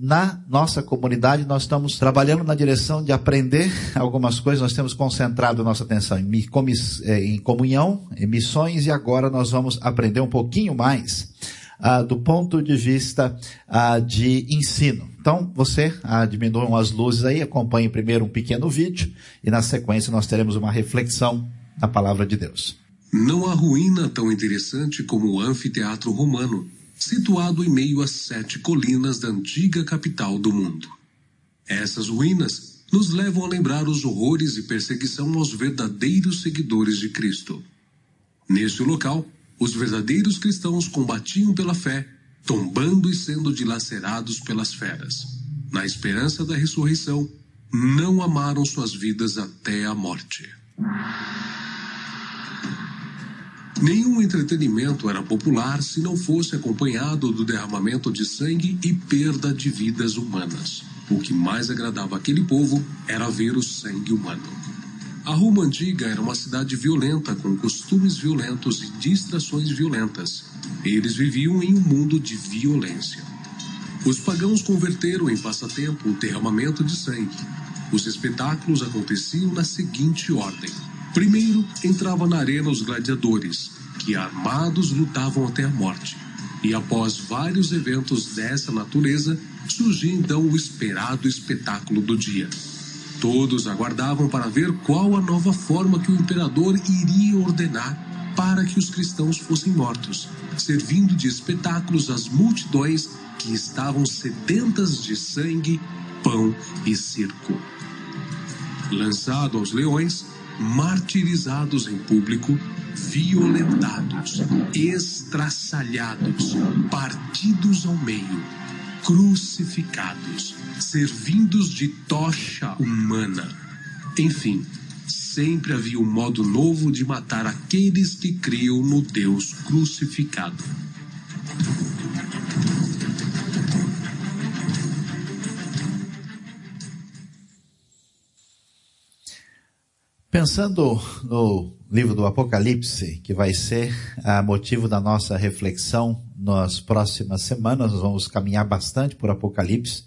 na nossa comunidade, nós estamos trabalhando na direção de aprender algumas coisas. Nós temos concentrado nossa atenção em, é, em comunhão, em missões, e agora nós vamos aprender um pouquinho mais ah, do ponto de vista ah, de ensino. Então, você ah, diminuam as luzes aí, acompanhe primeiro um pequeno vídeo e na sequência nós teremos uma reflexão na palavra de Deus. Não há ruína tão interessante como o anfiteatro romano, situado em meio às sete colinas da antiga capital do mundo. Essas ruínas nos levam a lembrar os horrores e perseguição aos verdadeiros seguidores de Cristo. Neste local, os verdadeiros cristãos combatiam pela fé, tombando e sendo dilacerados pelas feras. Na esperança da ressurreição, não amaram suas vidas até a morte. Nenhum entretenimento era popular se não fosse acompanhado do derramamento de sangue e perda de vidas humanas. O que mais agradava aquele povo era ver o sangue humano. A Roma antiga era uma cidade violenta, com costumes violentos e distrações violentas. Eles viviam em um mundo de violência. Os pagãos converteram em passatempo o derramamento de sangue. Os espetáculos aconteciam na seguinte ordem: primeiro entrava na arena os gladiadores, que armados lutavam até a morte. E após vários eventos dessa natureza, surgia então o esperado espetáculo do dia Todos aguardavam para ver qual a nova forma que o imperador iria ordenar para que os cristãos fossem mortos, servindo de espetáculos às multidões que estavam sedentas de sangue, pão e circo. Lançado aos leões, martirizados em público, violentados, estraçalhados, partidos ao meio, crucificados, servindos de tocha humana. Enfim, sempre havia um modo novo de matar aqueles que criam no Deus crucificado. Pensando no livro do Apocalipse, que vai ser a motivo da nossa reflexão nas próximas semanas, nós vamos caminhar bastante por Apocalipse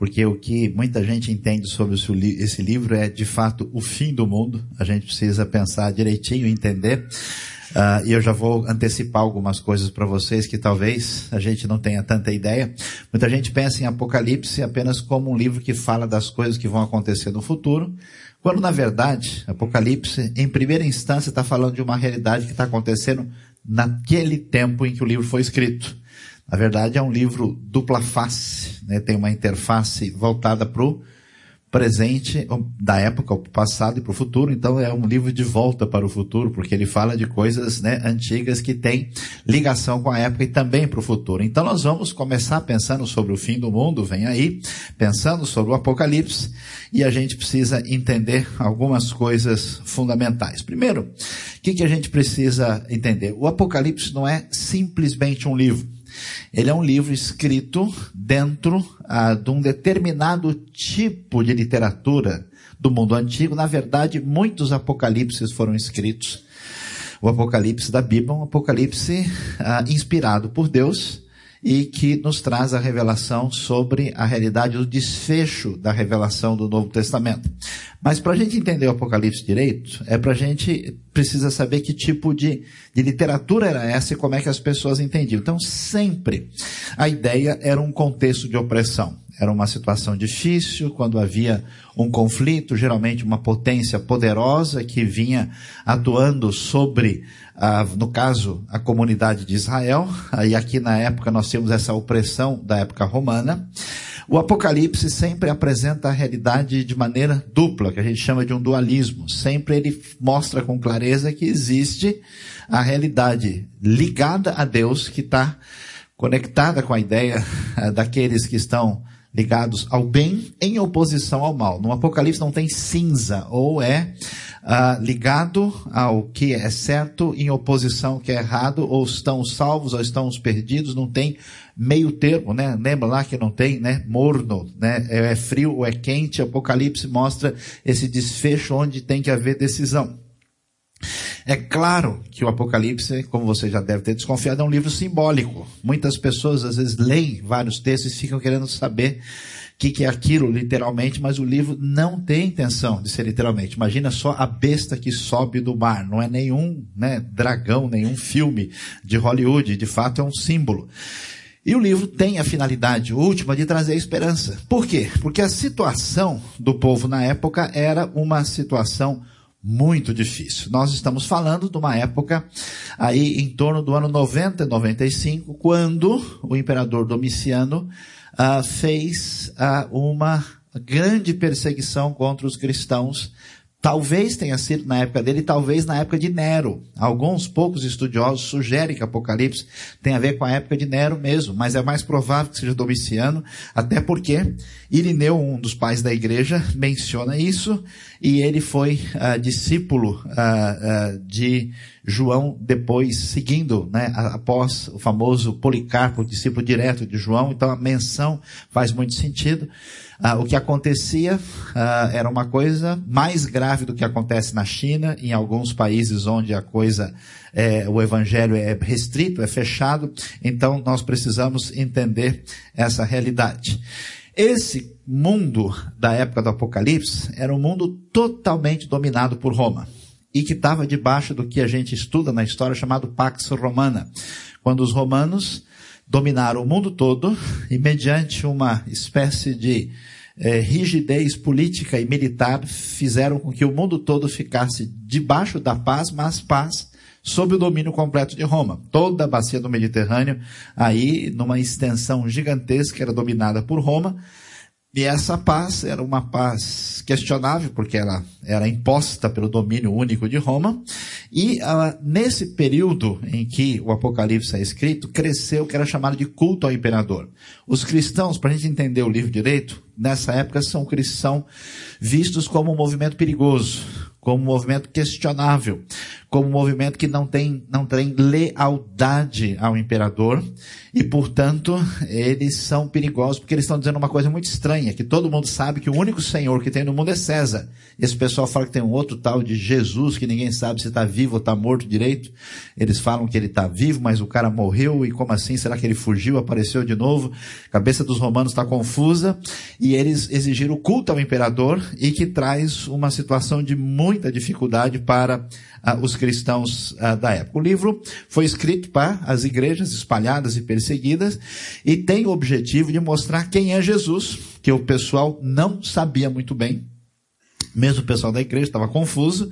porque o que muita gente entende sobre esse livro é de fato o fim do mundo. A gente precisa pensar direitinho, entender. Uh, e eu já vou antecipar algumas coisas para vocês que talvez a gente não tenha tanta ideia. Muita gente pensa em Apocalipse apenas como um livro que fala das coisas que vão acontecer no futuro, quando na verdade Apocalipse, em primeira instância, está falando de uma realidade que está acontecendo naquele tempo em que o livro foi escrito. Na verdade, é um livro dupla face, né? tem uma interface voltada para o presente, da época, o passado e para o futuro. Então, é um livro de volta para o futuro, porque ele fala de coisas né, antigas que têm ligação com a época e também para o futuro. Então, nós vamos começar pensando sobre o fim do mundo, vem aí, pensando sobre o Apocalipse, e a gente precisa entender algumas coisas fundamentais. Primeiro, o que, que a gente precisa entender? O Apocalipse não é simplesmente um livro. Ele é um livro escrito dentro ah, de um determinado tipo de literatura do mundo antigo. Na verdade, muitos apocalipses foram escritos. O apocalipse da Bíblia é um apocalipse ah, inspirado por Deus e que nos traz a revelação sobre a realidade do desfecho da revelação do Novo Testamento. Mas para a gente entender o Apocalipse direito, é para a gente precisa saber que tipo de, de literatura era essa e como é que as pessoas entendiam. Então sempre a ideia era um contexto de opressão. Era uma situação difícil, quando havia um conflito, geralmente uma potência poderosa que vinha atuando sobre, ah, no caso, a comunidade de Israel. E aqui na época nós temos essa opressão da época romana. O Apocalipse sempre apresenta a realidade de maneira dupla, que a gente chama de um dualismo. Sempre ele mostra com clareza que existe a realidade ligada a Deus, que está conectada com a ideia ah, daqueles que estão ligados ao bem em oposição ao mal. No Apocalipse não tem cinza, ou é uh, ligado ao que é certo em oposição ao que é errado, ou estão salvos ou estão os perdidos, não tem meio termo, né? Lembra lá que não tem, né? Morno, né? É frio ou é quente. Apocalipse mostra esse desfecho onde tem que haver decisão. É claro que o Apocalipse, como você já deve ter desconfiado, é um livro simbólico. Muitas pessoas às vezes leem vários textos e ficam querendo saber o que, que é aquilo literalmente, mas o livro não tem intenção de ser literalmente. Imagina só a besta que sobe do mar. Não é nenhum né, dragão, nenhum filme de Hollywood. De fato é um símbolo. E o livro tem a finalidade última de trazer esperança. Por quê? Porque a situação do povo na época era uma situação muito difícil. Nós estamos falando de uma época aí em torno do ano 90 e 95, quando o imperador Domiciano uh, fez uh, uma grande perseguição contra os cristãos Talvez tenha sido na época dele, talvez na época de Nero. Alguns poucos estudiosos sugerem que Apocalipse tem a ver com a época de Nero mesmo, mas é mais provável que seja Domiciano, até porque Irineu, um dos pais da igreja, menciona isso, e ele foi uh, discípulo uh, uh, de João depois, seguindo, né, após o famoso Policarpo, discípulo direto de João, então a menção faz muito sentido. Ah, o que acontecia ah, era uma coisa mais grave do que acontece na China, em alguns países onde a coisa, é, o evangelho é restrito, é fechado. Então nós precisamos entender essa realidade. Esse mundo da época do Apocalipse era um mundo totalmente dominado por Roma e que estava debaixo do que a gente estuda na história chamado Pax Romana, quando os romanos dominaram o mundo todo e mediante uma espécie de é, rigidez política e militar fizeram com que o mundo todo ficasse debaixo da paz, mas paz sob o domínio completo de Roma. Toda a bacia do Mediterrâneo, aí numa extensão gigantesca, era dominada por Roma, e essa paz era uma paz questionável, porque ela era imposta pelo domínio único de Roma. E uh, nesse período em que o Apocalipse é escrito, cresceu o que era chamado de culto ao imperador. Os cristãos, para a gente entender o livro direito, nessa época são cristãos vistos como um movimento perigoso, como um movimento questionável, como um movimento que não tem, não tem lealdade ao imperador e, portanto, eles são perigosos porque eles estão dizendo uma coisa muito estranha, que todo mundo sabe que o único senhor que tem no mundo é César. Esse pessoal fala que tem um outro tal de Jesus que ninguém sabe se está vivo ou está morto direito. Eles falam que ele está vivo, mas o cara morreu e como assim? Será que ele fugiu, apareceu de novo? A cabeça dos romanos está confusa e eles exigiram culto ao imperador e que traz uma situação de muita dificuldade para uh, os cristãos uh, da época. O livro foi escrito para as igrejas espalhadas e perseguidas e tem o objetivo de mostrar quem é Jesus, que o pessoal não sabia muito bem, mesmo o pessoal da igreja estava confuso,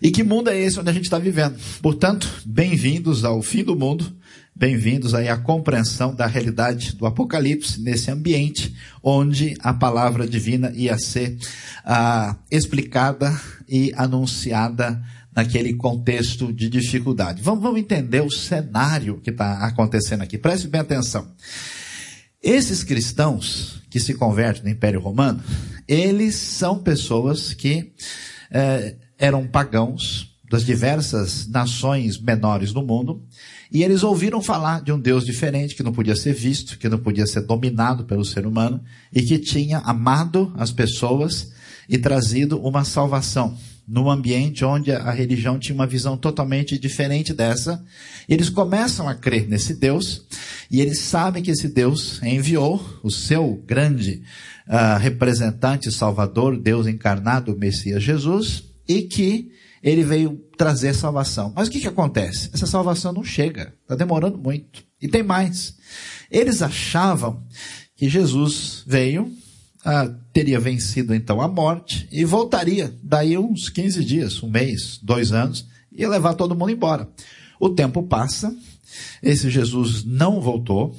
e que mundo é esse onde a gente está vivendo. Portanto, bem-vindos ao fim do mundo, bem-vindos aí à compreensão da realidade do Apocalipse nesse ambiente onde a palavra divina ia ser ah, explicada e anunciada naquele contexto de dificuldade. Vamos, vamos entender o cenário que está acontecendo aqui. Preste bem atenção. Esses cristãos que se convertem no Império Romano, eles são pessoas que é, eram pagãos das diversas nações menores do mundo, e eles ouviram falar de um Deus diferente, que não podia ser visto, que não podia ser dominado pelo ser humano, e que tinha amado as pessoas e trazido uma salvação num ambiente onde a religião tinha uma visão totalmente diferente dessa. Eles começam a crer nesse Deus e eles sabem que esse Deus enviou o seu grande uh, representante, Salvador, Deus encarnado, o Messias Jesus, e que ele veio trazer salvação. Mas o que, que acontece? Essa salvação não chega, está demorando muito. E tem mais. Eles achavam que Jesus veio ah, teria vencido então a morte e voltaria daí uns 15 dias, um mês, dois anos, e levar todo mundo embora. O tempo passa, esse Jesus não voltou,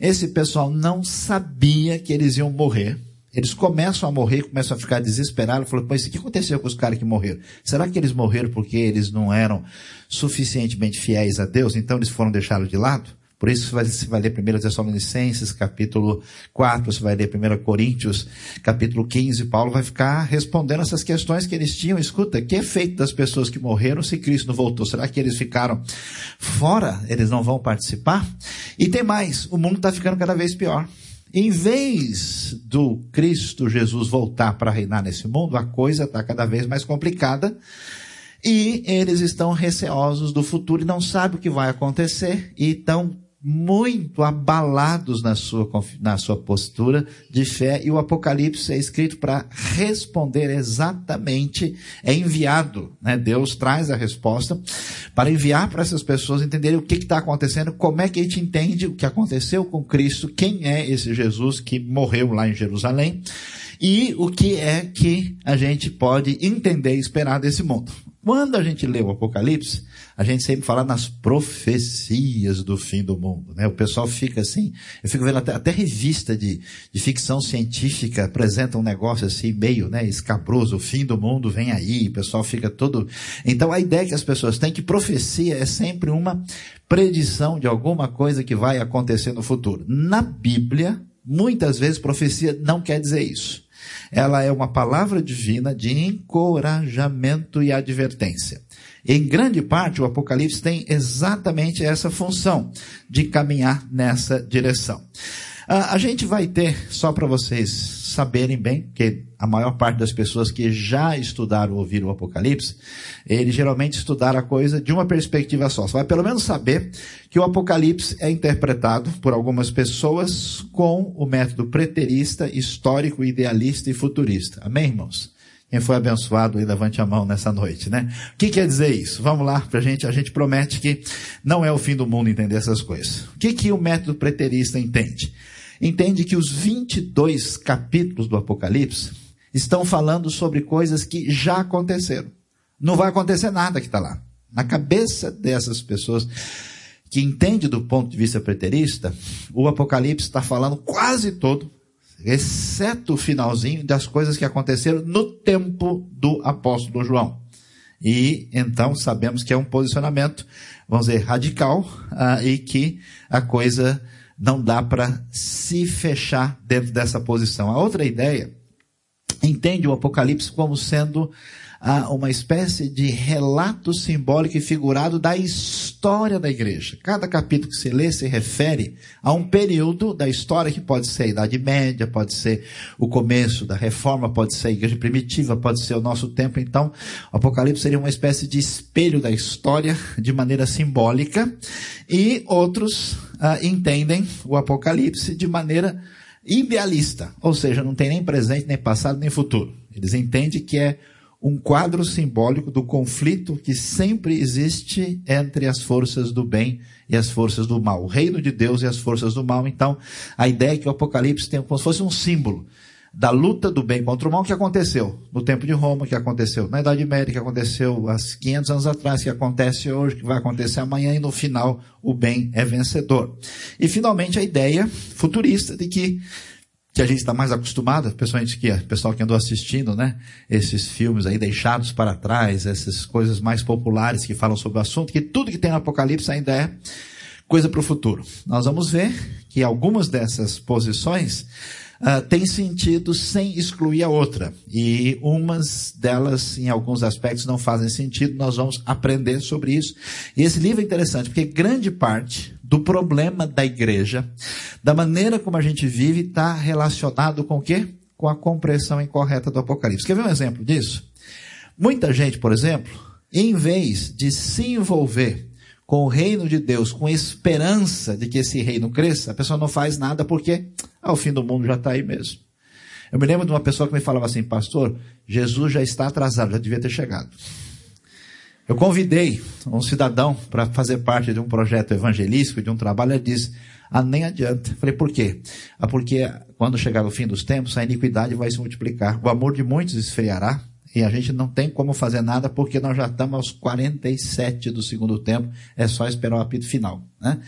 esse pessoal não sabia que eles iam morrer. Eles começam a morrer, começam a ficar desesperados. Falam, mas o que aconteceu com os caras que morreram? Será que eles morreram porque eles não eram suficientemente fiéis a Deus? Então eles foram deixados de lado? Por isso você vai ler 1 Tessalonicenses, capítulo 4, você vai ler 1 Coríntios, capítulo 15, Paulo vai ficar respondendo essas questões que eles tinham. Escuta, que é feito das pessoas que morreram se Cristo não voltou? Será que eles ficaram fora? Eles não vão participar? E tem mais, o mundo está ficando cada vez pior. Em vez do Cristo Jesus voltar para reinar nesse mundo, a coisa está cada vez mais complicada E eles estão receosos do futuro e não sabem o que vai acontecer. E estão muito abalados na sua, na sua postura de fé, e o Apocalipse é escrito para responder exatamente, é enviado, né? Deus traz a resposta para enviar para essas pessoas entenderem o que está acontecendo, como é que a gente entende o que aconteceu com Cristo, quem é esse Jesus que morreu lá em Jerusalém, e o que é que a gente pode entender e esperar desse mundo. Quando a gente lê o Apocalipse, a gente sempre fala nas profecias do fim do mundo, né? O pessoal fica assim, eu fico vendo até, até revista de, de ficção científica apresenta um negócio assim meio, né, escabroso, o fim do mundo vem aí, o pessoal fica todo... Então a ideia que as pessoas têm que profecia é sempre uma predição de alguma coisa que vai acontecer no futuro. Na Bíblia, muitas vezes profecia não quer dizer isso. Ela é uma palavra divina de encorajamento e advertência. Em grande parte, o Apocalipse tem exatamente essa função de caminhar nessa direção. Ah, a gente vai ter, só para vocês saberem bem, que a maior parte das pessoas que já estudaram ou ouviram o Apocalipse, eles geralmente estudaram a coisa de uma perspectiva só. Você vai pelo menos saber que o Apocalipse é interpretado por algumas pessoas com o método preterista, histórico, idealista e futurista. Amém, irmãos? Quem foi abençoado aí, levante a mão nessa noite, né? O que quer dizer isso? Vamos lá pra gente, a gente promete que não é o fim do mundo entender essas coisas. O que que o método preterista entende? Entende que os 22 capítulos do Apocalipse estão falando sobre coisas que já aconteceram. Não vai acontecer nada que está lá. Na cabeça dessas pessoas que entende do ponto de vista preterista, o Apocalipse está falando quase todo, exceto o finalzinho das coisas que aconteceram no tempo do apóstolo João. E então sabemos que é um posicionamento, vamos dizer, radical, uh, e que a coisa não dá para se fechar dentro dessa posição. A outra ideia entende o Apocalipse como sendo ah, uma espécie de relato simbólico e figurado da história da igreja. Cada capítulo que se lê se refere a um período da história que pode ser a Idade Média, pode ser o começo da Reforma, pode ser a igreja primitiva, pode ser o nosso tempo. Então, o Apocalipse seria uma espécie de espelho da história de maneira simbólica e outros ah, entendem o Apocalipse de maneira idealista, ou seja, não tem nem presente, nem passado, nem futuro. Eles entendem que é um quadro simbólico do conflito que sempre existe entre as forças do bem e as forças do mal, o reino de Deus e as forças do mal. Então, a ideia é que o Apocalipse tem como se fosse um símbolo da luta do bem contra o mal que aconteceu no tempo de Roma, que aconteceu na Idade Média, que aconteceu há 500 anos atrás, que acontece hoje, que vai acontecer amanhã e no final o bem é vencedor. E finalmente a ideia futurista de que que a gente está mais acostumado, pessoalmente que o pessoal que andou assistindo, né, esses filmes aí deixados para trás, essas coisas mais populares que falam sobre o assunto, que tudo que tem no Apocalipse ainda é coisa para o futuro. Nós vamos ver que algumas dessas posições uh, têm sentido sem excluir a outra. E umas delas, em alguns aspectos, não fazem sentido. Nós vamos aprender sobre isso. E esse livro é interessante, porque grande parte do problema da igreja, da maneira como a gente vive, está relacionado com o quê? Com a compreensão incorreta do Apocalipse. Quer ver um exemplo disso? Muita gente, por exemplo, em vez de se envolver com o reino de Deus, com esperança de que esse reino cresça, a pessoa não faz nada porque ah, o fim do mundo já está aí mesmo. Eu me lembro de uma pessoa que me falava assim, pastor, Jesus já está atrasado, já devia ter chegado. Eu convidei um cidadão para fazer parte de um projeto evangelístico, de um trabalho, ele disse, ah, nem adianta. Falei, por quê? Ah, porque quando chegar o fim dos tempos, a iniquidade vai se multiplicar. O amor de muitos esfriará, e a gente não tem como fazer nada porque nós já estamos aos 47 do segundo tempo, é só esperar o apito final, né?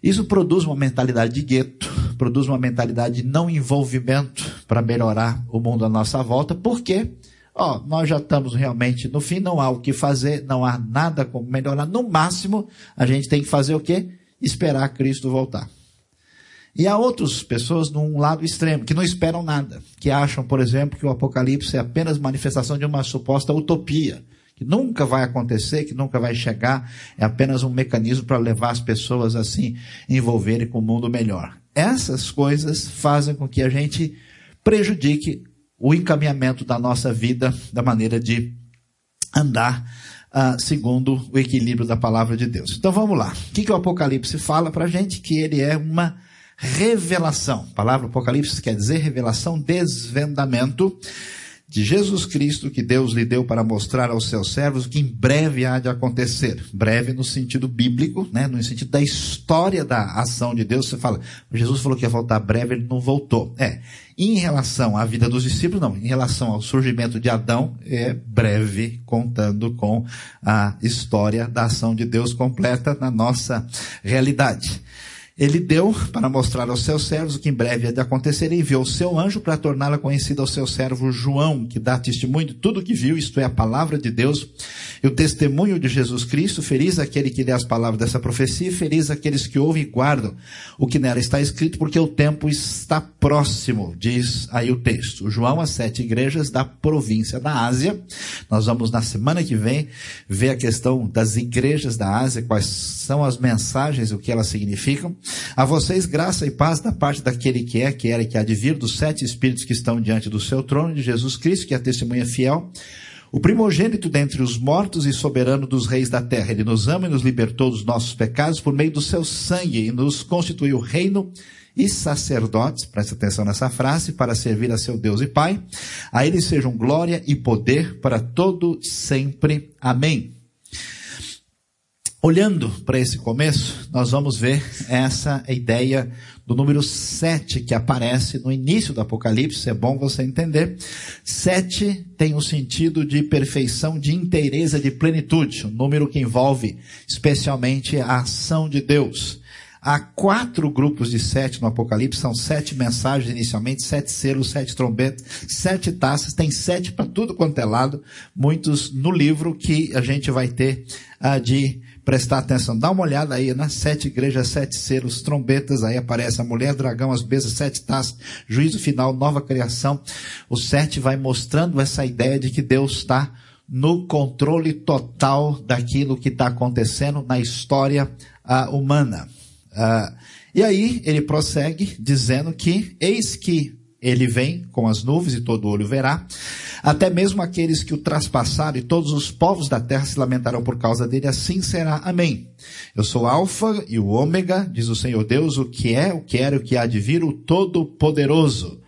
Isso produz uma mentalidade de gueto, produz uma mentalidade de não envolvimento para melhorar o mundo à nossa volta, porque ó, nós já estamos realmente no fim, não há o que fazer, não há nada como melhorar. No máximo, a gente tem que fazer o quê? Esperar Cristo voltar. E há outras pessoas num lado extremo, que não esperam nada, que acham, por exemplo, que o Apocalipse é apenas manifestação de uma suposta utopia, que nunca vai acontecer, que nunca vai chegar, é apenas um mecanismo para levar as pessoas assim envolverem com o um mundo melhor. Essas coisas fazem com que a gente prejudique o encaminhamento da nossa vida, da maneira de andar uh, segundo o equilíbrio da palavra de Deus. Então vamos lá. O que, que o Apocalipse fala para gente? Que ele é uma revelação. A palavra Apocalipse quer dizer revelação, desvendamento de Jesus Cristo que Deus lhe deu para mostrar aos seus servos que em breve há de acontecer. Breve no sentido bíblico, né? no sentido da história da ação de Deus. Você fala, Jesus falou que ia voltar breve, ele não voltou. É. Em relação à vida dos discípulos, não. Em relação ao surgimento de Adão, é breve, contando com a história da ação de Deus completa na nossa realidade. Ele deu para mostrar aos seus servos o que em breve ia de acontecer e enviou o seu anjo para torná-la conhecida ao seu servo João, que dá testemunho de tudo o que viu, isto é, a palavra de Deus e o testemunho de Jesus Cristo. Feliz aquele que lê as palavras dessa profecia e feliz aqueles que ouvem e guardam o que nela está escrito, porque o tempo está próximo, diz aí o texto. João, as sete igrejas da província da Ásia. Nós vamos na semana que vem ver a questão das igrejas da Ásia, quais são as mensagens, o que elas significam. A vocês graça e paz da parte daquele que é, que era e que há de vir, dos sete espíritos que estão diante do seu trono, de Jesus Cristo, que é a testemunha fiel, o primogênito dentre os mortos e soberano dos reis da terra. Ele nos ama e nos libertou dos nossos pecados por meio do seu sangue e nos constituiu reino e sacerdotes, presta atenção nessa frase, para servir a seu Deus e Pai. A ele sejam glória e poder para todo sempre. Amém. Olhando para esse começo, nós vamos ver essa ideia do número 7 que aparece no início do Apocalipse, é bom você entender. 7 tem o um sentido de perfeição, de inteireza, de plenitude, um número que envolve especialmente a ação de Deus. Há quatro grupos de sete no Apocalipse, são sete mensagens inicialmente, sete selos, sete trombetas, sete taças, tem sete para tudo quanto é lado, muitos no livro que a gente vai ter uh, de prestar atenção. Dá uma olhada aí nas sete igrejas, sete selos, trombetas, aí aparece a mulher dragão, as besas, sete taças, juízo final, nova criação. O sete vai mostrando essa ideia de que Deus está no controle total daquilo que está acontecendo na história uh, humana. Uh, e aí ele prossegue dizendo que eis que ele vem com as nuvens e todo olho verá. Até mesmo aqueles que o traspassaram e todos os povos da terra se lamentarão por causa dele. Assim será. Amém. Eu sou Alfa e o Ômega, diz o Senhor Deus, o que é, o que era e o que há de vir, o Todo-Poderoso.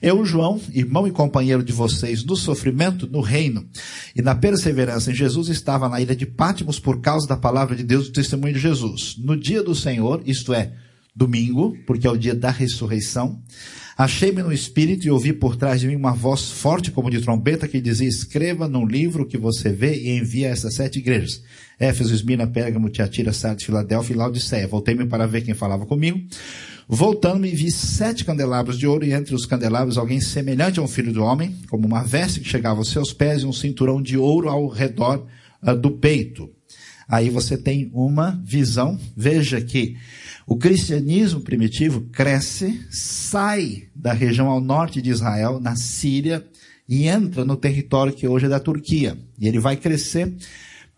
Eu, João, irmão e companheiro de vocês no sofrimento, no reino e na perseverança em Jesus, estava na ilha de Pátimos por causa da palavra de Deus, do testemunho de Jesus. No dia do Senhor, isto é, domingo, porque é o dia da ressurreição, Achei-me no espírito e ouvi por trás de mim uma voz forte como de trombeta que dizia, escreva num livro que você vê e envia a essas sete igrejas. Éfeso, Esmina, Pérgamo, Tiatira, Sardes, Filadélfia e Laodiceia. Voltei-me para ver quem falava comigo. Voltando-me, vi sete candelabros de ouro e entre os candelabros alguém semelhante a um filho do homem, como uma veste que chegava aos seus pés e um cinturão de ouro ao redor uh, do peito. Aí você tem uma visão. Veja que o cristianismo primitivo cresce, sai da região ao norte de Israel, na Síria, e entra no território que hoje é da Turquia. E ele vai crescer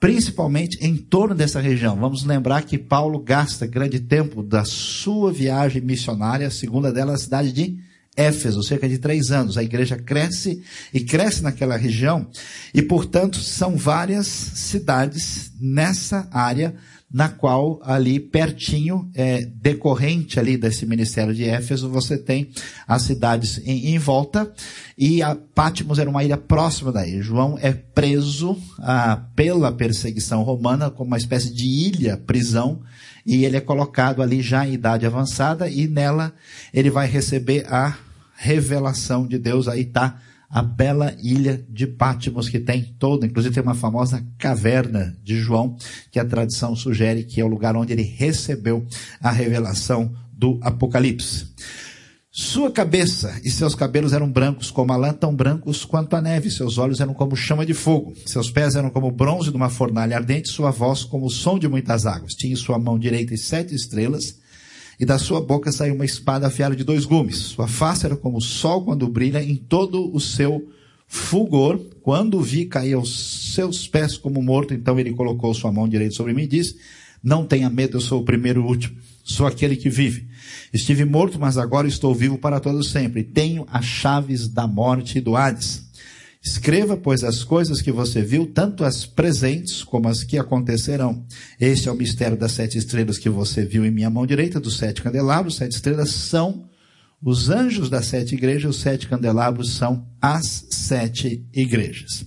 principalmente em torno dessa região. Vamos lembrar que Paulo gasta grande tempo da sua viagem missionária, a segunda dela, a cidade de Éfeso, cerca de três anos. A igreja cresce e cresce naquela região, e portanto são várias cidades nessa área na qual ali pertinho, é, decorrente ali desse ministério de Éfeso, você tem as cidades em, em volta e a Pátimos era uma ilha próxima daí. João é preso ah, pela perseguição romana como uma espécie de ilha, prisão, e ele é colocado ali já em idade avançada e nela ele vai receber a revelação de Deus. Aí está a bela ilha de Pátimos, que tem toda, inclusive tem uma famosa caverna de João, que a tradição sugere que é o lugar onde ele recebeu a revelação do Apocalipse. Sua cabeça e seus cabelos eram brancos como a lã, tão brancos quanto a neve. Seus olhos eram como chama de fogo. Seus pés eram como bronze de uma fornalha ardente. Sua voz como o som de muitas águas. Tinha em sua mão direita sete estrelas e da sua boca saiu uma espada afiada de dois gumes. Sua face era como o sol quando brilha em todo o seu fulgor. Quando vi cair aos seus pés como morto, então ele colocou sua mão direita sobre mim e disse, não tenha medo, eu sou o primeiro e o último. Sou aquele que vive. Estive morto, mas agora estou vivo para todo sempre. Tenho as chaves da morte e do Hades. Escreva, pois, as coisas que você viu, tanto as presentes como as que acontecerão. Este é o mistério das sete estrelas que você viu em minha mão direita, dos sete candelabros. Sete estrelas são os anjos das sete igrejas, os sete candelabros são as sete igrejas.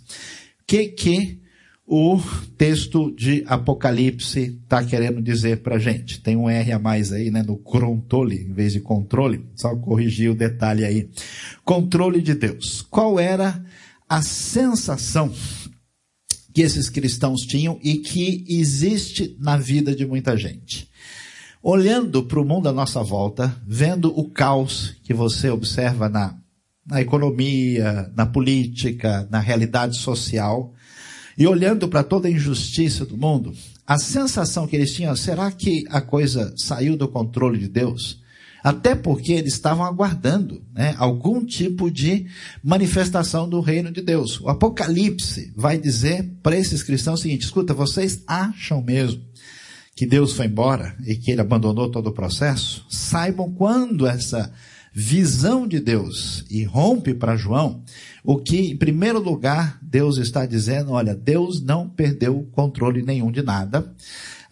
Que que o texto de Apocalipse está querendo dizer para gente? Tem um R a mais aí, né, no controle, em vez de controle. Só corrigir o detalhe aí. Controle de Deus. Qual era a sensação que esses cristãos tinham e que existe na vida de muita gente. Olhando para o mundo à nossa volta, vendo o caos que você observa na, na economia, na política, na realidade social, e olhando para toda a injustiça do mundo, a sensação que eles tinham, será que a coisa saiu do controle de Deus? Até porque eles estavam aguardando né, algum tipo de manifestação do reino de Deus. O Apocalipse vai dizer para esses cristãos o seguinte: escuta, vocês acham mesmo que Deus foi embora e que ele abandonou todo o processo? Saibam quando essa visão de Deus irrompe para João, o que, em primeiro lugar, Deus está dizendo: olha, Deus não perdeu controle nenhum de nada.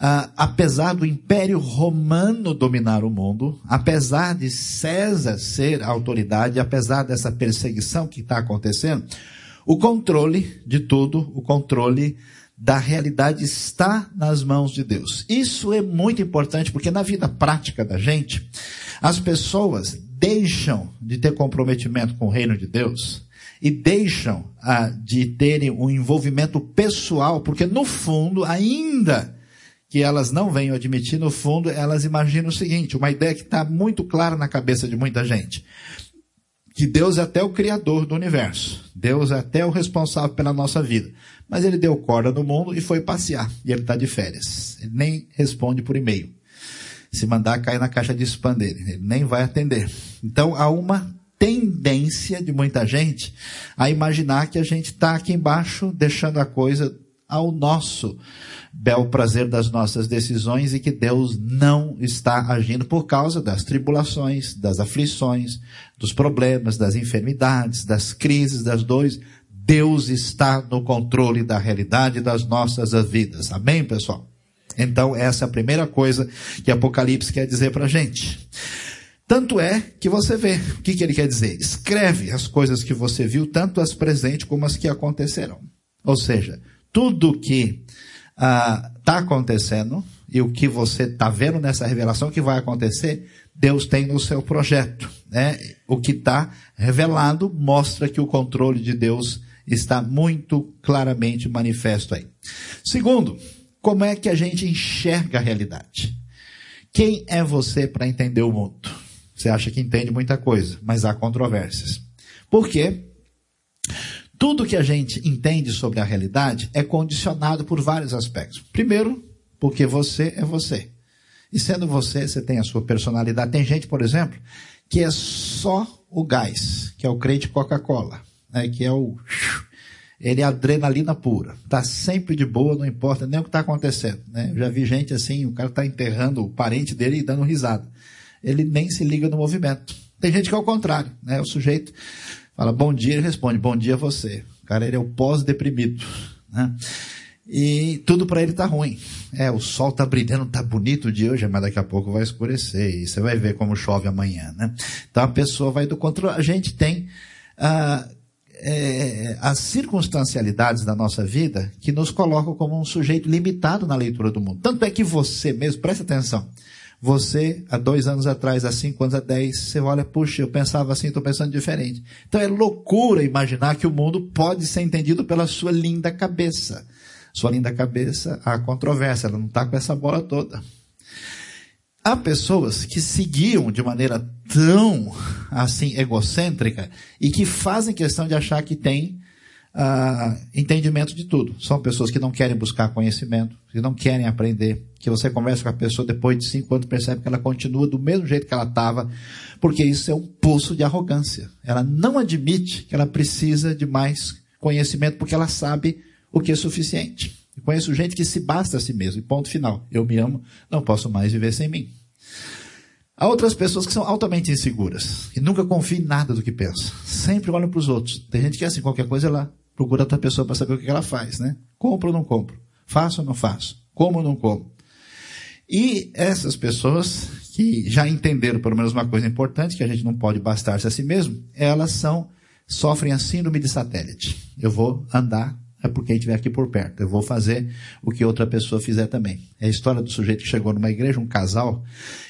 Ah, apesar do Império Romano dominar o mundo, apesar de César ser a autoridade, apesar dessa perseguição que está acontecendo, o controle de tudo, o controle da realidade está nas mãos de Deus. Isso é muito importante porque na vida prática da gente, as pessoas deixam de ter comprometimento com o reino de Deus e deixam ah, de terem um envolvimento pessoal, porque no fundo ainda que elas não venham admitir, no fundo, elas imaginam o seguinte, uma ideia que está muito clara na cabeça de muita gente. Que Deus é até o criador do universo. Deus é até o responsável pela nossa vida. Mas ele deu corda no mundo e foi passear. E ele está de férias. Ele nem responde por e-mail. Se mandar, cai na caixa de spam dele. Ele nem vai atender. Então, há uma tendência de muita gente a imaginar que a gente está aqui embaixo deixando a coisa ao nosso bel prazer das nossas decisões e que Deus não está agindo por causa das tribulações, das aflições, dos problemas, das enfermidades, das crises, das dores. Deus está no controle da realidade das nossas vidas. Amém, pessoal? Então, essa é a primeira coisa que Apocalipse quer dizer para a gente. Tanto é que você vê, o que, que ele quer dizer? Escreve as coisas que você viu, tanto as presentes como as que acontecerão. Ou seja, tudo que está ah, acontecendo e o que você está vendo nessa revelação que vai acontecer, Deus tem no seu projeto. Né? O que está revelado mostra que o controle de Deus está muito claramente manifesto aí. Segundo, como é que a gente enxerga a realidade? Quem é você para entender o mundo? Você acha que entende muita coisa, mas há controvérsias. Por quê? tudo que a gente entende sobre a realidade é condicionado por vários aspectos. Primeiro, porque você é você. E sendo você, você tem a sua personalidade. Tem gente, por exemplo, que é só o gás, que é o crente Coca-Cola, né, que é o ele é adrenalina pura. Tá sempre de boa, não importa nem o que está acontecendo. Né? Eu já vi gente assim, o cara está enterrando o parente dele e dando risada. Ele nem se liga no movimento. Tem gente que é o contrário, né? O sujeito Fala bom dia, ele responde bom dia a você. O cara ele é o pós-deprimido, né? E tudo para ele tá ruim. É, o sol tá brilhando, tá bonito o dia hoje, mas daqui a pouco vai escurecer e você vai ver como chove amanhã, né? Então a pessoa vai do controle. A gente tem ah, é, as circunstancialidades da nossa vida que nos colocam como um sujeito limitado na leitura do mundo. Tanto é que você mesmo, presta atenção, você, há dois anos atrás, há cinco anos, há dez, você olha, puxa, eu pensava assim, estou pensando diferente. Então é loucura imaginar que o mundo pode ser entendido pela sua linda cabeça. Sua linda cabeça, há controvérsia, ela não está com essa bola toda. Há pessoas que seguiam de maneira tão, assim, egocêntrica e que fazem questão de achar que tem uh, entendimento de tudo. São pessoas que não querem buscar conhecimento, que não querem aprender, que você conversa com a pessoa depois de cinco anos percebe que ela continua do mesmo jeito que ela estava, porque isso é um pulso de arrogância. Ela não admite que ela precisa de mais conhecimento porque ela sabe o que é suficiente. Eu conheço gente que se basta a si mesmo, e ponto final. Eu me amo, não posso mais viver sem mim. Há outras pessoas que são altamente inseguras, que nunca confiam em nada do que pensam. sempre olham para os outros. Tem gente que é assim, qualquer coisa ela procura outra pessoa para saber o que ela faz, né? Compro ou não compro? Faço ou não faço? Como ou não como? E essas pessoas que já entenderam pelo menos uma coisa importante, que a gente não pode bastar-se a si mesmo, elas são, sofrem a síndrome de satélite. Eu vou andar é porque quem estiver aqui por perto. Eu vou fazer o que outra pessoa fizer também. É a história do sujeito que chegou numa igreja, um casal,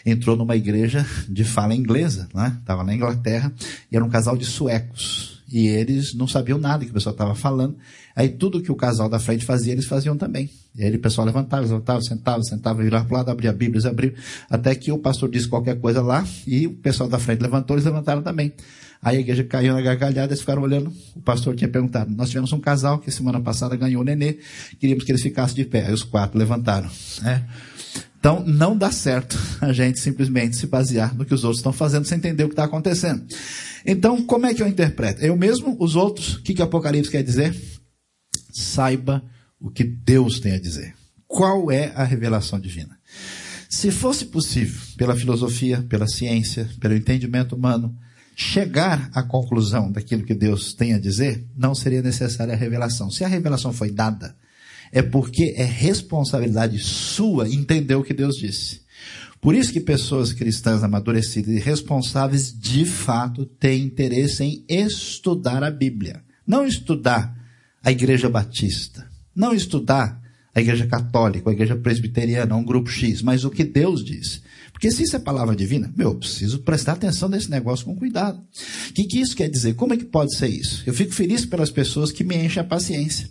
entrou numa igreja de fala inglesa, né? Estava na Inglaterra, e era um casal de suecos. E eles não sabiam nada que o pessoal estava falando. Aí tudo que o casal da frente fazia, eles faziam também. E aí o pessoal levantava, levantava, sentava, sentava, virava para o lado, abria a Bíblia, eles abriam, até que o pastor disse qualquer coisa lá, e o pessoal da frente levantou, eles levantaram também. Aí a igreja caiu na gargalhada, eles ficaram olhando. O pastor tinha perguntado. Nós tivemos um casal que semana passada ganhou o nenê. Queríamos que eles ficassem de pé. Aí os quatro levantaram. Né? Então, não dá certo a gente simplesmente se basear no que os outros estão fazendo sem entender o que está acontecendo. Então, como é que eu interpreto? Eu mesmo, os outros, o que, que Apocalipse quer dizer? Saiba o que Deus tem a dizer. Qual é a revelação divina? Se fosse possível, pela filosofia, pela ciência, pelo entendimento humano, chegar à conclusão daquilo que Deus tem a dizer, não seria necessária a revelação. Se a revelação foi dada, é porque é responsabilidade sua entender o que Deus disse. Por isso que pessoas cristãs amadurecidas e responsáveis de fato têm interesse em estudar a Bíblia. Não estudar a igreja batista. Não estudar a igreja católica, a igreja presbiteriana, um grupo X, mas o que Deus diz. Porque se isso é palavra divina, meu, eu preciso prestar atenção nesse negócio com cuidado. O que, que isso quer dizer? Como é que pode ser isso? Eu fico feliz pelas pessoas que me enchem a paciência.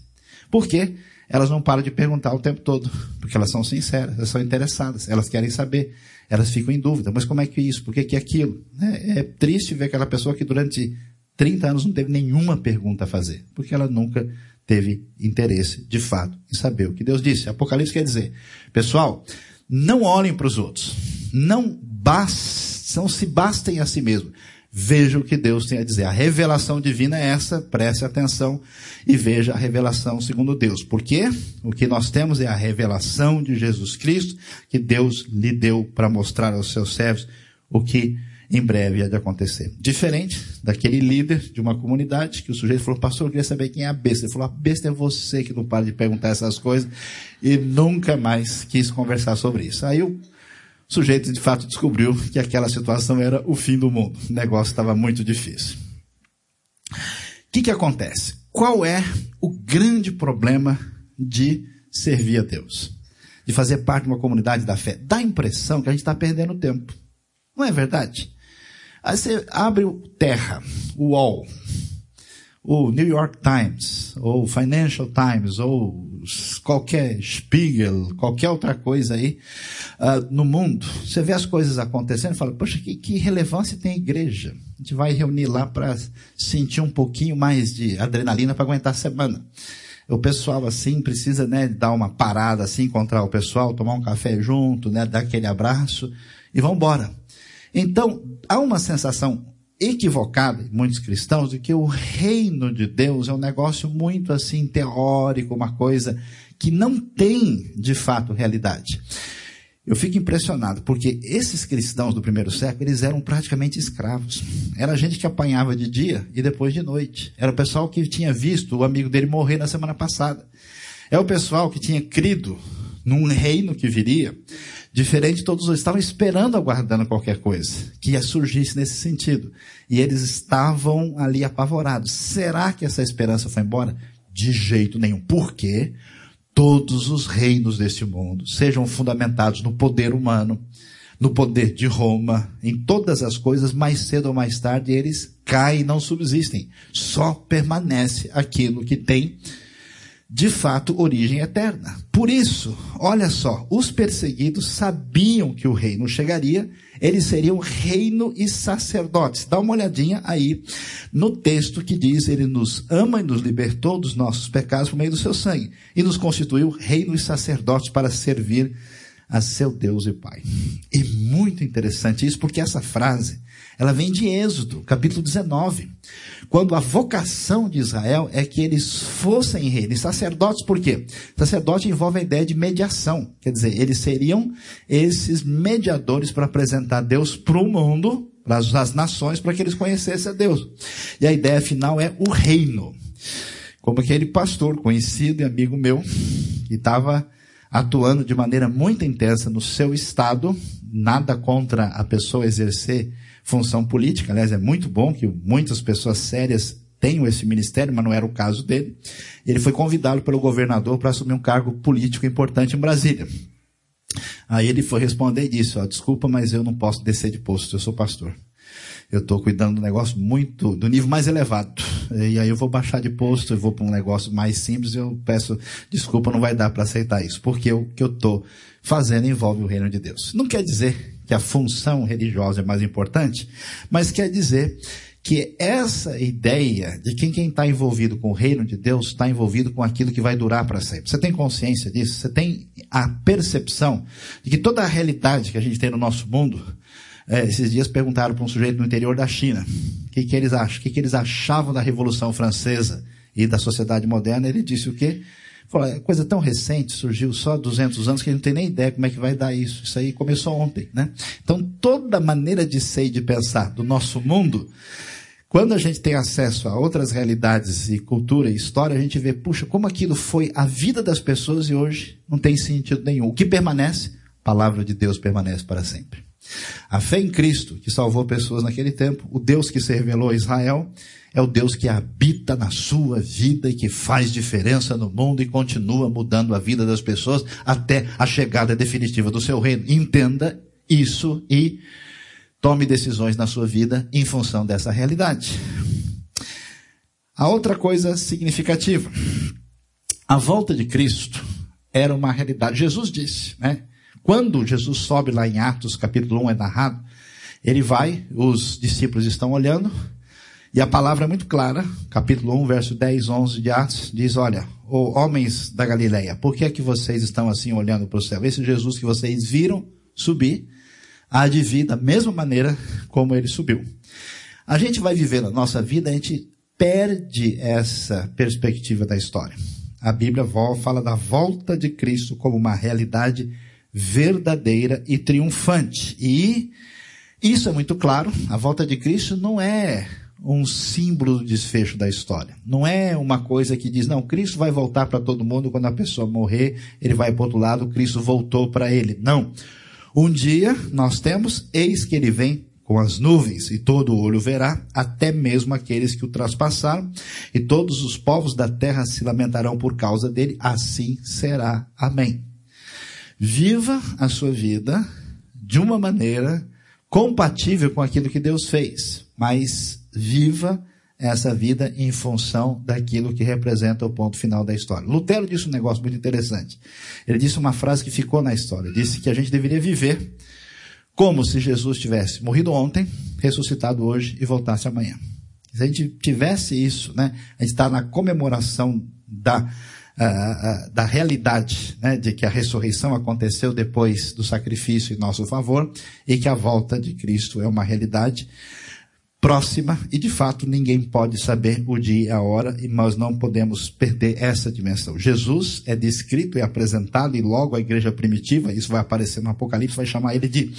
Por quê? Elas não param de perguntar o tempo todo, porque elas são sinceras, elas são interessadas, elas querem saber, elas ficam em dúvida. Mas como é que é isso? Por que, é aquilo? É, é triste ver aquela pessoa que durante 30 anos não teve nenhuma pergunta a fazer, porque ela nunca teve interesse, de fato, em saber o que Deus disse. Apocalipse quer dizer, pessoal, não olhem para os outros. Não bastam, se bastem a si mesmo. Veja o que Deus tem a dizer. A revelação divina é essa, preste atenção e veja a revelação segundo Deus. Porque o que nós temos é a revelação de Jesus Cristo que Deus lhe deu para mostrar aos seus servos o que em breve há de acontecer. Diferente daquele líder de uma comunidade que o sujeito falou, pastor, eu queria saber quem é a besta. Ele falou, a besta é você que não para de perguntar essas coisas e nunca mais quis conversar sobre isso. Aí o sujeito de fato descobriu que aquela situação era o fim do mundo. O negócio estava muito difícil. O que, que acontece? Qual é o grande problema de servir a Deus? De fazer parte de uma comunidade da fé? Dá a impressão que a gente está perdendo tempo. Não é verdade? Aí você abre o Terra, o UOL, o New York Times, ou Financial Times, ou qualquer Spiegel, qualquer outra coisa aí uh, no mundo. Você vê as coisas acontecendo e fala, poxa, que, que relevância tem a igreja? A gente vai reunir lá para sentir um pouquinho mais de adrenalina para aguentar a semana. O pessoal assim precisa né, dar uma parada assim, encontrar o pessoal, tomar um café junto, né, dar aquele abraço e vamos embora. Então, há uma sensação equivocada em muitos cristãos de que o reino de Deus é um negócio muito assim teórico, uma coisa que não tem de fato realidade. Eu fico impressionado, porque esses cristãos do primeiro século, eles eram praticamente escravos. Era gente que apanhava de dia e depois de noite. Era o pessoal que tinha visto o amigo dele morrer na semana passada. É o pessoal que tinha crido num reino que viria. Diferente, todos estavam esperando, aguardando qualquer coisa que surgisse nesse sentido. E eles estavam ali apavorados. Será que essa esperança foi embora? De jeito nenhum. Por quê? Todos os reinos deste mundo sejam fundamentados no poder humano, no poder de Roma, em todas as coisas, mais cedo ou mais tarde, eles caem e não subsistem. Só permanece aquilo que tem de fato origem eterna. Por isso, olha só, os perseguidos sabiam que o reino chegaria, eles seriam reino e sacerdotes. Dá uma olhadinha aí no texto que diz: Ele nos ama e nos libertou dos nossos pecados por meio do seu sangue, e nos constituiu reino e sacerdotes para servir a seu Deus e Pai. E muito interessante isso, porque essa frase ela vem de Êxodo, capítulo 19. Quando a vocação de Israel é que eles fossem reis, sacerdotes, por quê? Sacerdote envolve a ideia de mediação. Quer dizer, eles seriam esses mediadores para apresentar Deus para o mundo, para as nações, para que eles conhecessem a Deus. E a ideia final é o reino. Como aquele pastor conhecido e amigo meu, que estava atuando de maneira muito intensa no seu estado, nada contra a pessoa exercer função política, aliás, é muito bom que muitas pessoas sérias tenham esse ministério, mas não era o caso dele. Ele foi convidado pelo governador para assumir um cargo político importante em Brasília. Aí ele foi responder disse, ó, desculpa, mas eu não posso descer de posto, eu sou pastor. Eu estou cuidando do negócio muito, do nível mais elevado. E aí eu vou baixar de posto, eu vou para um negócio mais simples, eu peço desculpa, não vai dar para aceitar isso, porque o que eu estou fazendo envolve o reino de Deus. Não quer dizer que a função religiosa é mais importante, mas quer dizer que essa ideia de que quem está envolvido com o reino de Deus está envolvido com aquilo que vai durar para sempre. Você tem consciência disso? Você tem a percepção de que toda a realidade que a gente tem no nosso mundo, é, esses dias perguntaram para um sujeito no interior da China o que, que eles acham, o que, que eles achavam da Revolução Francesa e da sociedade moderna. Ele disse o quê? Falou, é coisa tão recente, surgiu só há 200 anos que a gente não tem nem ideia como é que vai dar isso. Isso aí começou ontem, né? Então, toda maneira de ser e de pensar do nosso mundo quando a gente tem acesso a outras realidades e cultura e história, a gente vê, puxa, como aquilo foi a vida das pessoas e hoje não tem sentido nenhum. O que permanece? A palavra de Deus permanece para sempre. A fé em Cristo, que salvou pessoas naquele tempo, o Deus que se revelou a Israel, é o Deus que habita na sua vida e que faz diferença no mundo e continua mudando a vida das pessoas até a chegada definitiva do seu reino. Entenda isso e Tome decisões na sua vida em função dessa realidade. A outra coisa significativa, a volta de Cristo era uma realidade. Jesus disse, né? Quando Jesus sobe lá em Atos, capítulo 1 é narrado, ele vai, os discípulos estão olhando, e a palavra é muito clara, capítulo 1, verso 10, 11 de Atos, diz, olha, homens da Galileia, por que é que vocês estão assim olhando para o céu? Esse Jesus que vocês viram subir, há de vir da mesma maneira como ele subiu. A gente vai viver na nossa vida, a gente perde essa perspectiva da história. A Bíblia fala da volta de Cristo como uma realidade verdadeira e triunfante. E isso é muito claro, a volta de Cristo não é um símbolo do desfecho da história. Não é uma coisa que diz, não, Cristo vai voltar para todo mundo quando a pessoa morrer, ele vai para outro lado, Cristo voltou para ele. Não. Um dia nós temos, eis que ele vem com as nuvens, e todo olho verá, até mesmo aqueles que o traspassaram, e todos os povos da terra se lamentarão por causa dele, assim será. Amém. Viva a sua vida de uma maneira compatível com aquilo que Deus fez, mas viva essa vida em função daquilo que representa o ponto final da história. Lutero disse um negócio muito interessante. Ele disse uma frase que ficou na história. Ele disse que a gente deveria viver como se Jesus tivesse morrido ontem, ressuscitado hoje e voltasse amanhã. Se a gente tivesse isso, né, a gente está na comemoração da, uh, uh, da realidade, né, de que a ressurreição aconteceu depois do sacrifício em nosso favor e que a volta de Cristo é uma realidade próxima e de fato ninguém pode saber o dia e a hora e nós não podemos perder essa dimensão. Jesus é descrito e apresentado e logo a igreja primitiva, isso vai aparecer no Apocalipse, vai chamar ele de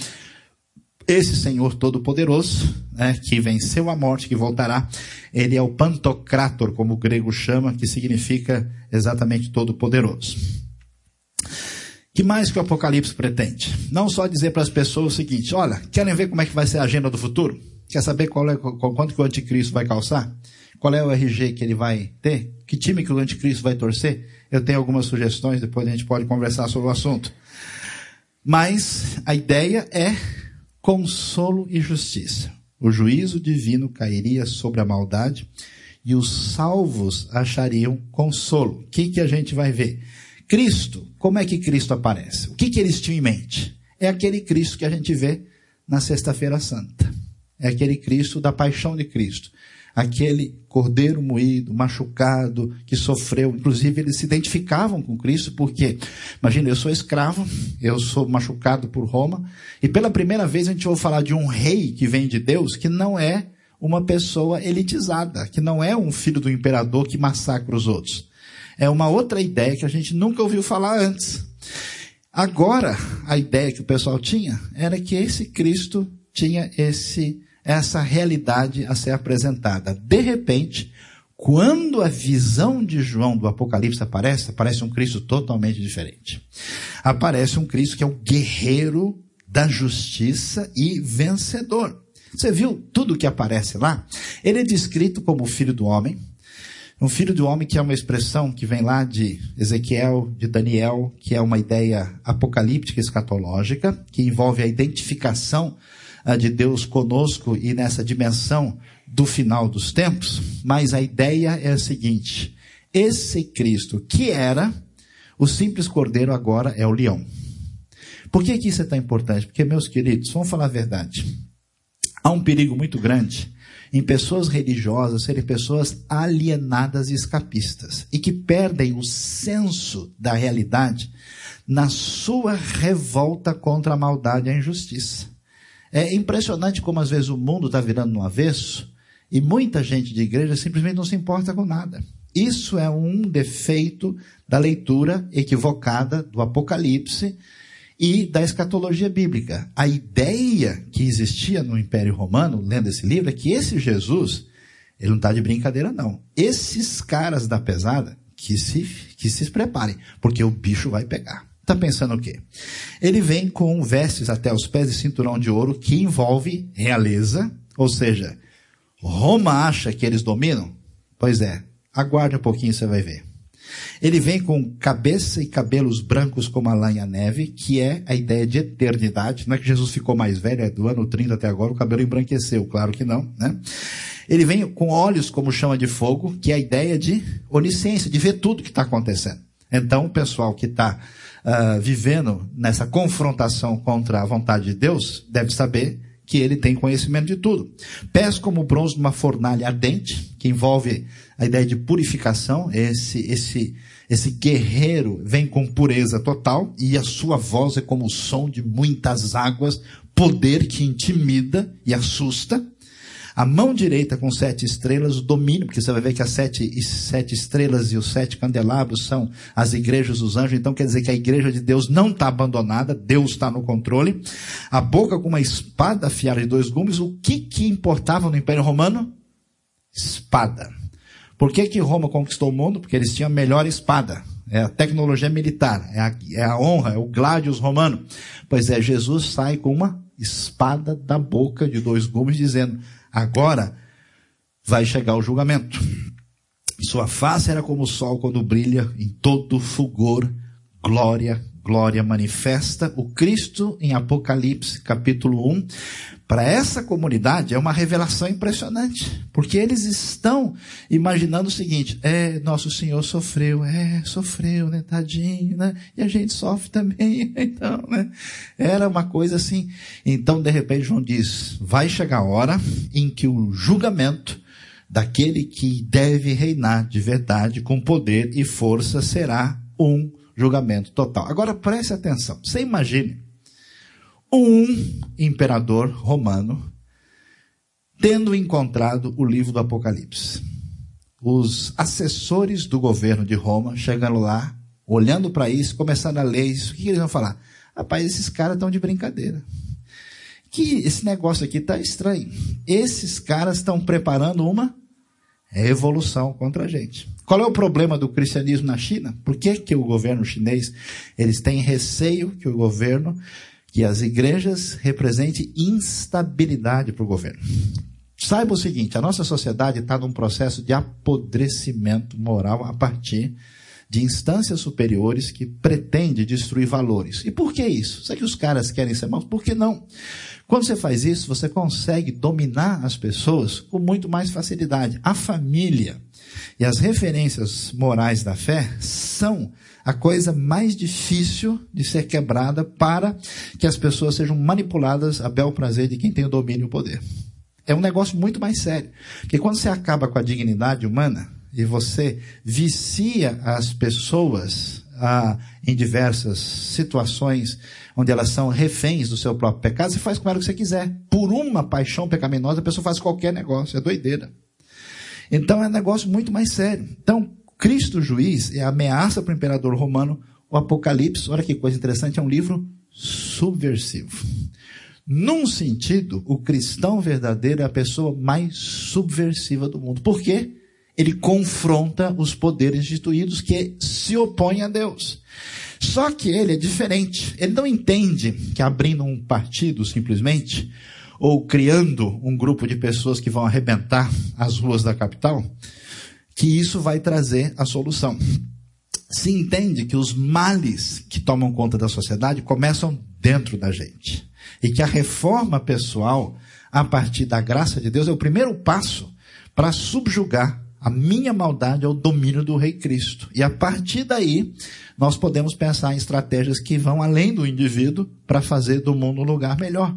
esse Senhor Todo-Poderoso, né, que venceu a morte, que voltará, ele é o Pantocrator, como o grego chama, que significa exatamente Todo-Poderoso. Que mais que o Apocalipse pretende? Não só dizer para as pessoas o seguinte, olha, querem ver como é que vai ser a agenda do futuro? Quer saber qual é, quanto que o anticristo vai calçar? Qual é o RG que ele vai ter? Que time que o anticristo vai torcer? Eu tenho algumas sugestões, depois a gente pode conversar sobre o assunto. Mas a ideia é consolo e justiça. O juízo divino cairia sobre a maldade e os salvos achariam consolo. O que, que a gente vai ver? Cristo, como é que Cristo aparece? O que, que eles tinham em mente? É aquele Cristo que a gente vê na Sexta-feira Santa é aquele Cristo da paixão de Cristo. Aquele cordeiro moído, machucado, que sofreu. Inclusive, eles se identificavam com Cristo, porque, imagina, eu sou escravo, eu sou machucado por Roma, e pela primeira vez a gente vai falar de um rei que vem de Deus, que não é uma pessoa elitizada, que não é um filho do imperador que massacra os outros. É uma outra ideia que a gente nunca ouviu falar antes. Agora, a ideia que o pessoal tinha era que esse Cristo tinha esse essa realidade a ser apresentada. De repente, quando a visão de João do Apocalipse aparece, aparece um Cristo totalmente diferente. Aparece um Cristo que é o guerreiro da justiça e vencedor. Você viu tudo que aparece lá? Ele é descrito como filho do homem, um filho do homem que é uma expressão que vem lá de Ezequiel, de Daniel, que é uma ideia apocalíptica escatológica, que envolve a identificação de Deus conosco e nessa dimensão do final dos tempos. Mas a ideia é a seguinte: esse Cristo que era o simples cordeiro agora é o leão. Por que, que isso é tão importante? Porque, meus queridos, vamos falar a verdade. Há um perigo muito grande em pessoas religiosas serem pessoas alienadas e escapistas e que perdem o senso da realidade na sua revolta contra a maldade e a injustiça. É impressionante como às vezes o mundo está virando no avesso e muita gente de igreja simplesmente não se importa com nada. Isso é um defeito da leitura equivocada do Apocalipse e da escatologia bíblica. A ideia que existia no Império Romano, lendo esse livro, é que esse Jesus, ele não está de brincadeira, não. Esses caras da pesada, que se, que se preparem, porque o bicho vai pegar. Está pensando o quê? Ele vem com vestes até os pés e cinturão de ouro que envolve realeza, ou seja, Roma acha que eles dominam? Pois é, aguarde um pouquinho, você vai ver. Ele vem com cabeça e cabelos brancos como a lã e a neve, que é a ideia de eternidade. Não é que Jesus ficou mais velho, é do ano 30 até agora, o cabelo embranqueceu, claro que não, né? Ele vem com olhos como chama de fogo, que é a ideia de onisciência, de ver tudo que está acontecendo. Então, o pessoal que está uh, vivendo nessa confrontação contra a vontade de Deus deve saber que ele tem conhecimento de tudo. Pés como bronze de uma fornalha ardente, que envolve a ideia de purificação. Esse, esse, esse guerreiro vem com pureza total e a sua voz é como o som de muitas águas, poder que intimida e assusta. A mão direita com sete estrelas, o domínio, porque você vai ver que as sete, sete estrelas e os sete candelabros são as igrejas dos anjos, então quer dizer que a igreja de Deus não está abandonada, Deus está no controle. A boca com uma espada afiada de dois gumes, o que que importava no Império Romano? Espada. Por que que Roma conquistou o mundo? Porque eles tinham a melhor espada. É a tecnologia militar, é a, é a honra, é o gladius romano. Pois é, Jesus sai com uma espada da boca de dois gumes dizendo, Agora vai chegar o julgamento. Sua face era como o sol quando brilha em todo fulgor, glória, glória manifesta o Cristo em Apocalipse capítulo 1. Para essa comunidade é uma revelação impressionante, porque eles estão imaginando o seguinte: é, nosso Senhor sofreu, é, sofreu, né, tadinho, né? E a gente sofre também, então, né? Era uma coisa assim. Então, de repente, João diz: vai chegar a hora em que o julgamento daquele que deve reinar de verdade com poder e força será um julgamento total. Agora preste atenção. Você imagine um imperador romano tendo encontrado o livro do Apocalipse. Os assessores do governo de Roma chegando lá, olhando para isso, começando a ler isso, o que eles vão falar? Rapaz, esses caras estão de brincadeira. Que esse negócio aqui está estranho. Esses caras estão preparando uma revolução contra a gente. Qual é o problema do cristianismo na China? Por que, que o governo chinês eles têm receio que o governo, que as igrejas representem instabilidade para o governo? Saiba o seguinte: a nossa sociedade está num processo de apodrecimento moral a partir de instâncias superiores que pretende destruir valores. E por que isso? Será que os caras querem ser maus? Por que não? Quando você faz isso, você consegue dominar as pessoas com muito mais facilidade. A família e as referências morais da fé são a coisa mais difícil de ser quebrada para que as pessoas sejam manipuladas a bel prazer de quem tem o domínio e o poder. É um negócio muito mais sério. Porque quando você acaba com a dignidade humana e você vicia as pessoas ah, em diversas situações onde elas são reféns do seu próprio pecado, você faz com ela o que você quiser. Por uma paixão pecaminosa, a pessoa faz qualquer negócio. É doideira. Então é um negócio muito mais sério. Então, Cristo juiz é ameaça para o imperador romano. O Apocalipse, olha que coisa interessante, é um livro subversivo. Num sentido, o cristão verdadeiro é a pessoa mais subversiva do mundo. Por quê? Ele confronta os poderes instituídos que se opõem a Deus. Só que ele é diferente. Ele não entende que abrindo um partido simplesmente, ou criando um grupo de pessoas que vão arrebentar as ruas da capital, que isso vai trazer a solução. Se entende que os males que tomam conta da sociedade começam dentro da gente. E que a reforma pessoal, a partir da graça de Deus, é o primeiro passo para subjugar a minha maldade ao domínio do Rei Cristo. E a partir daí, nós podemos pensar em estratégias que vão além do indivíduo para fazer do mundo um lugar melhor.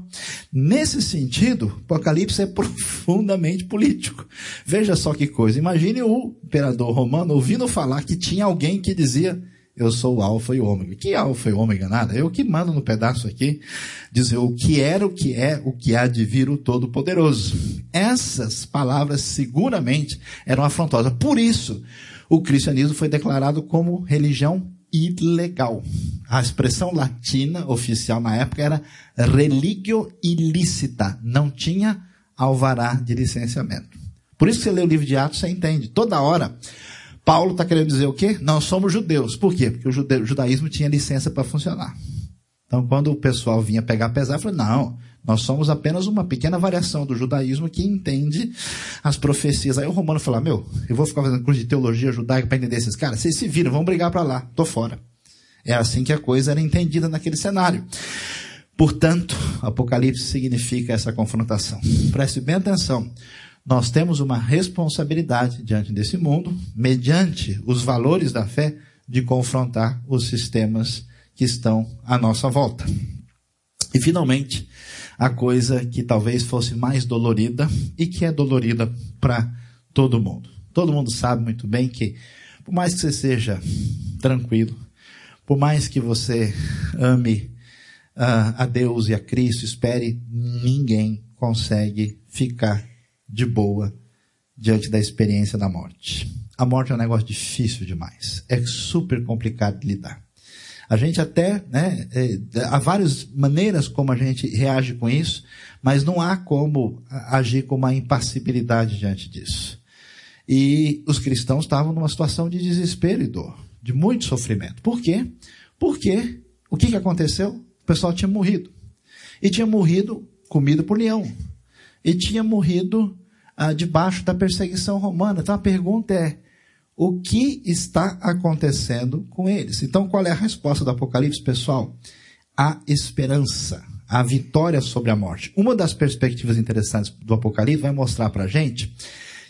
Nesse sentido, o Apocalipse é profundamente político. Veja só que coisa. Imagine o imperador romano ouvindo falar que tinha alguém que dizia eu sou o alfa e o ômega. Que alfa e ômega nada? Eu que mando no pedaço aqui dizer o que era, o que é, o que há de vir o Todo-Poderoso. Essas palavras seguramente eram afrontosas. Por isso, o cristianismo foi declarado como religião ilegal. A expressão latina oficial na época era religio ilícita. Não tinha alvará de licenciamento. Por isso que você lê o livro de Atos, você entende. Toda hora Paulo está querendo dizer o quê? Nós somos judeus. Por quê? Porque o, jude... o judaísmo tinha licença para funcionar. Então, quando o pessoal vinha pegar pesado, falou: não, nós somos apenas uma pequena variação do judaísmo que entende as profecias. Aí o romano falou: meu, eu vou ficar fazendo curso de teologia judaica para entender esses caras. Vocês se viram, vão brigar para lá, tô fora. É assim que a coisa era entendida naquele cenário. Portanto, Apocalipse significa essa confrontação. Preste bem atenção nós temos uma responsabilidade diante desse mundo, mediante os valores da fé, de confrontar os sistemas que estão à nossa volta. E finalmente, a coisa que talvez fosse mais dolorida e que é dolorida para todo mundo. Todo mundo sabe muito bem que, por mais que você seja tranquilo, por mais que você ame uh, a Deus e a Cristo, espere, ninguém consegue ficar de boa diante da experiência da morte. A morte é um negócio difícil demais. É super complicado de lidar. A gente até, né, é, há várias maneiras como a gente reage com isso, mas não há como agir com uma impassibilidade diante disso. E os cristãos estavam numa situação de desespero e dor, de muito sofrimento. Por quê? Porque o que, que aconteceu? O pessoal tinha morrido. E tinha morrido comido por leão e tinha morrido ah, debaixo da perseguição romana. Então a pergunta é: o que está acontecendo com eles? Então qual é a resposta do Apocalipse, pessoal? A esperança, a vitória sobre a morte. Uma das perspectivas interessantes do Apocalipse vai mostrar para a gente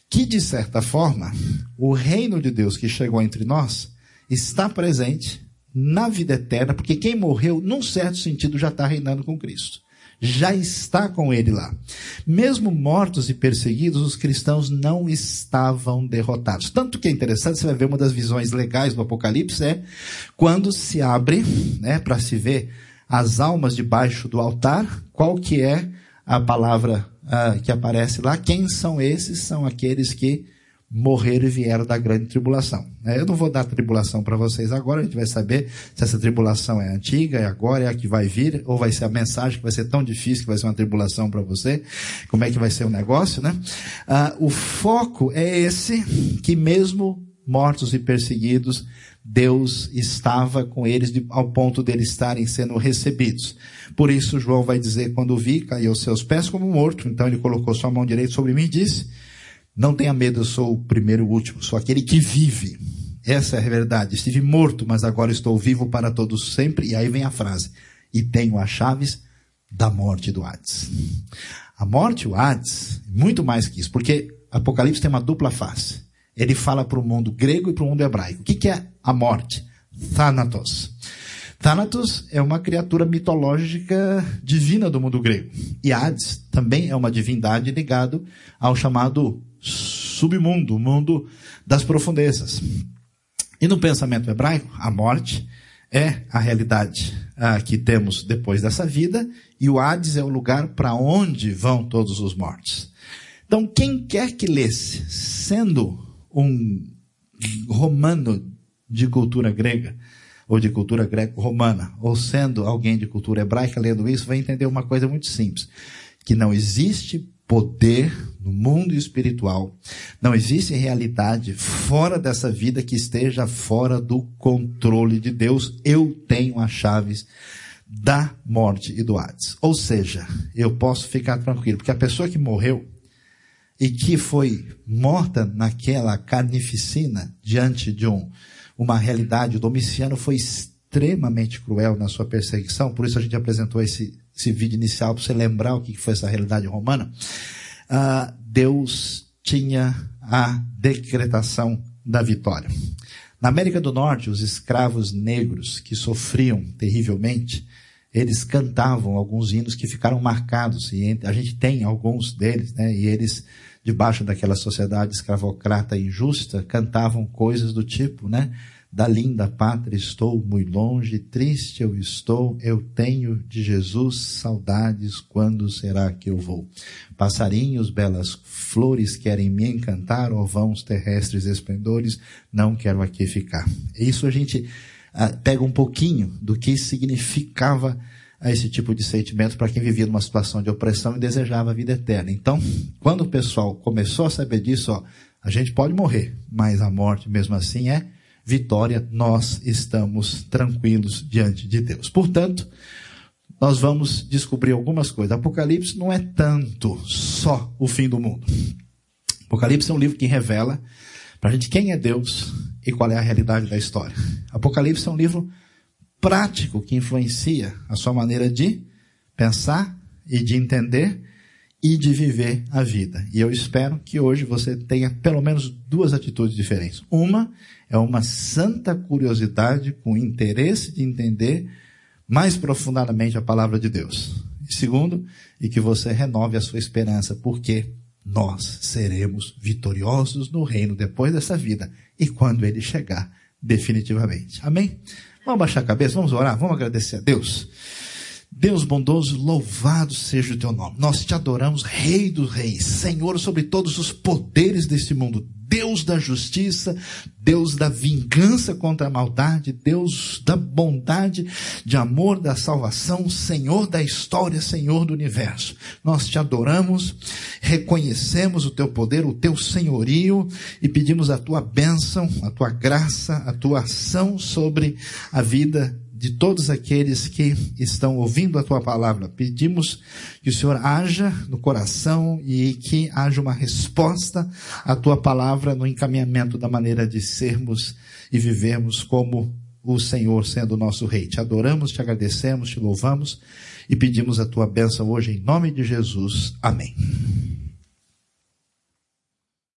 que, de certa forma, o reino de Deus que chegou entre nós está presente na vida eterna, porque quem morreu, num certo sentido, já está reinando com Cristo já está com ele lá. Mesmo mortos e perseguidos, os cristãos não estavam derrotados. Tanto que é interessante, você vai ver uma das visões legais do Apocalipse é quando se abre, né, para se ver as almas debaixo do altar, qual que é a palavra uh, que aparece lá? Quem são esses? São aqueles que morreram e vieram da grande tribulação. É, eu não vou dar tribulação para vocês agora, a gente vai saber se essa tribulação é antiga, é agora, é a que vai vir, ou vai ser a mensagem que vai ser tão difícil que vai ser uma tribulação para você, como é que vai ser o negócio, né? Ah, o foco é esse, que mesmo mortos e perseguidos, Deus estava com eles ao ponto deles estarem sendo recebidos. Por isso João vai dizer, quando vi, caiu aos seus pés como morto, então ele colocou sua mão direita sobre mim e disse, não tenha medo, eu sou o primeiro e o último, sou aquele que vive. Essa é a verdade. Estive morto, mas agora estou vivo para todos sempre. E aí vem a frase: e tenho as chaves da morte do Hades. A morte, o Hades, muito mais que isso, porque Apocalipse tem uma dupla face. Ele fala para o mundo grego e para o mundo hebraico. O que, que é a morte? Thanatos. Thanatos é uma criatura mitológica divina do mundo grego. E Hades também é uma divindade ligado ao chamado submundo, o mundo das profundezas. E no pensamento hebraico, a morte é a realidade ah, que temos depois dessa vida, e o Hades é o lugar para onde vão todos os mortos. Então, quem quer que lesse, sendo um romano de cultura grega, ou de cultura greco-romana, ou sendo alguém de cultura hebraica lendo isso, vai entender uma coisa muito simples, que não existe poder no mundo espiritual, não existe realidade fora dessa vida que esteja fora do controle de Deus. Eu tenho as chaves da morte e do Hades. Ou seja, eu posso ficar tranquilo, porque a pessoa que morreu e que foi morta naquela carnificina diante de um, uma realidade, o Domiciano foi extremamente cruel na sua perseguição, por isso a gente apresentou esse, esse vídeo inicial para você lembrar o que foi essa realidade romana. Uh, Deus tinha a decretação da vitória. Na América do Norte, os escravos negros que sofriam terrivelmente, eles cantavam alguns hinos que ficaram marcados, e a gente tem alguns deles, né? E eles, debaixo daquela sociedade escravocrata injusta, cantavam coisas do tipo, né? Da linda pátria estou muito longe, triste eu estou, eu tenho de Jesus saudades, quando será que eu vou? Passarinhos, belas flores querem me encantar, ou vãos terrestres esplendores, não quero aqui ficar. Isso a gente ah, pega um pouquinho do que significava a esse tipo de sentimento para quem vivia numa situação de opressão e desejava a vida eterna. Então, quando o pessoal começou a saber disso, ó, a gente pode morrer, mas a morte mesmo assim é vitória, nós estamos tranquilos diante de Deus. Portanto, nós vamos descobrir algumas coisas. Apocalipse não é tanto só o fim do mundo. Apocalipse é um livro que revela para a gente quem é Deus e qual é a realidade da história. Apocalipse é um livro prático que influencia a sua maneira de pensar e de entender e de viver a vida. E eu espero que hoje você tenha pelo menos duas atitudes diferentes. Uma é uma santa curiosidade com interesse de entender mais profundamente a palavra de Deus. E segundo, e que você renove a sua esperança, porque nós seremos vitoriosos no reino depois dessa vida e quando ele chegar definitivamente. Amém? Vamos baixar a cabeça, vamos orar, vamos agradecer a Deus. Deus bondoso, louvado seja o teu nome. Nós te adoramos, Rei dos Reis, Senhor sobre todos os poderes deste mundo, Deus da justiça, Deus da vingança contra a maldade, Deus da bondade, de amor, da salvação, Senhor da história, Senhor do universo. Nós te adoramos, reconhecemos o teu poder, o teu senhorio e pedimos a tua bênção, a tua graça, a tua ação sobre a vida de todos aqueles que estão ouvindo a tua palavra. Pedimos que o Senhor haja no coração e que haja uma resposta à tua palavra no encaminhamento da maneira de sermos e vivermos como o Senhor sendo nosso Rei. Te adoramos, te agradecemos, te louvamos e pedimos a tua bênção hoje em nome de Jesus. Amém.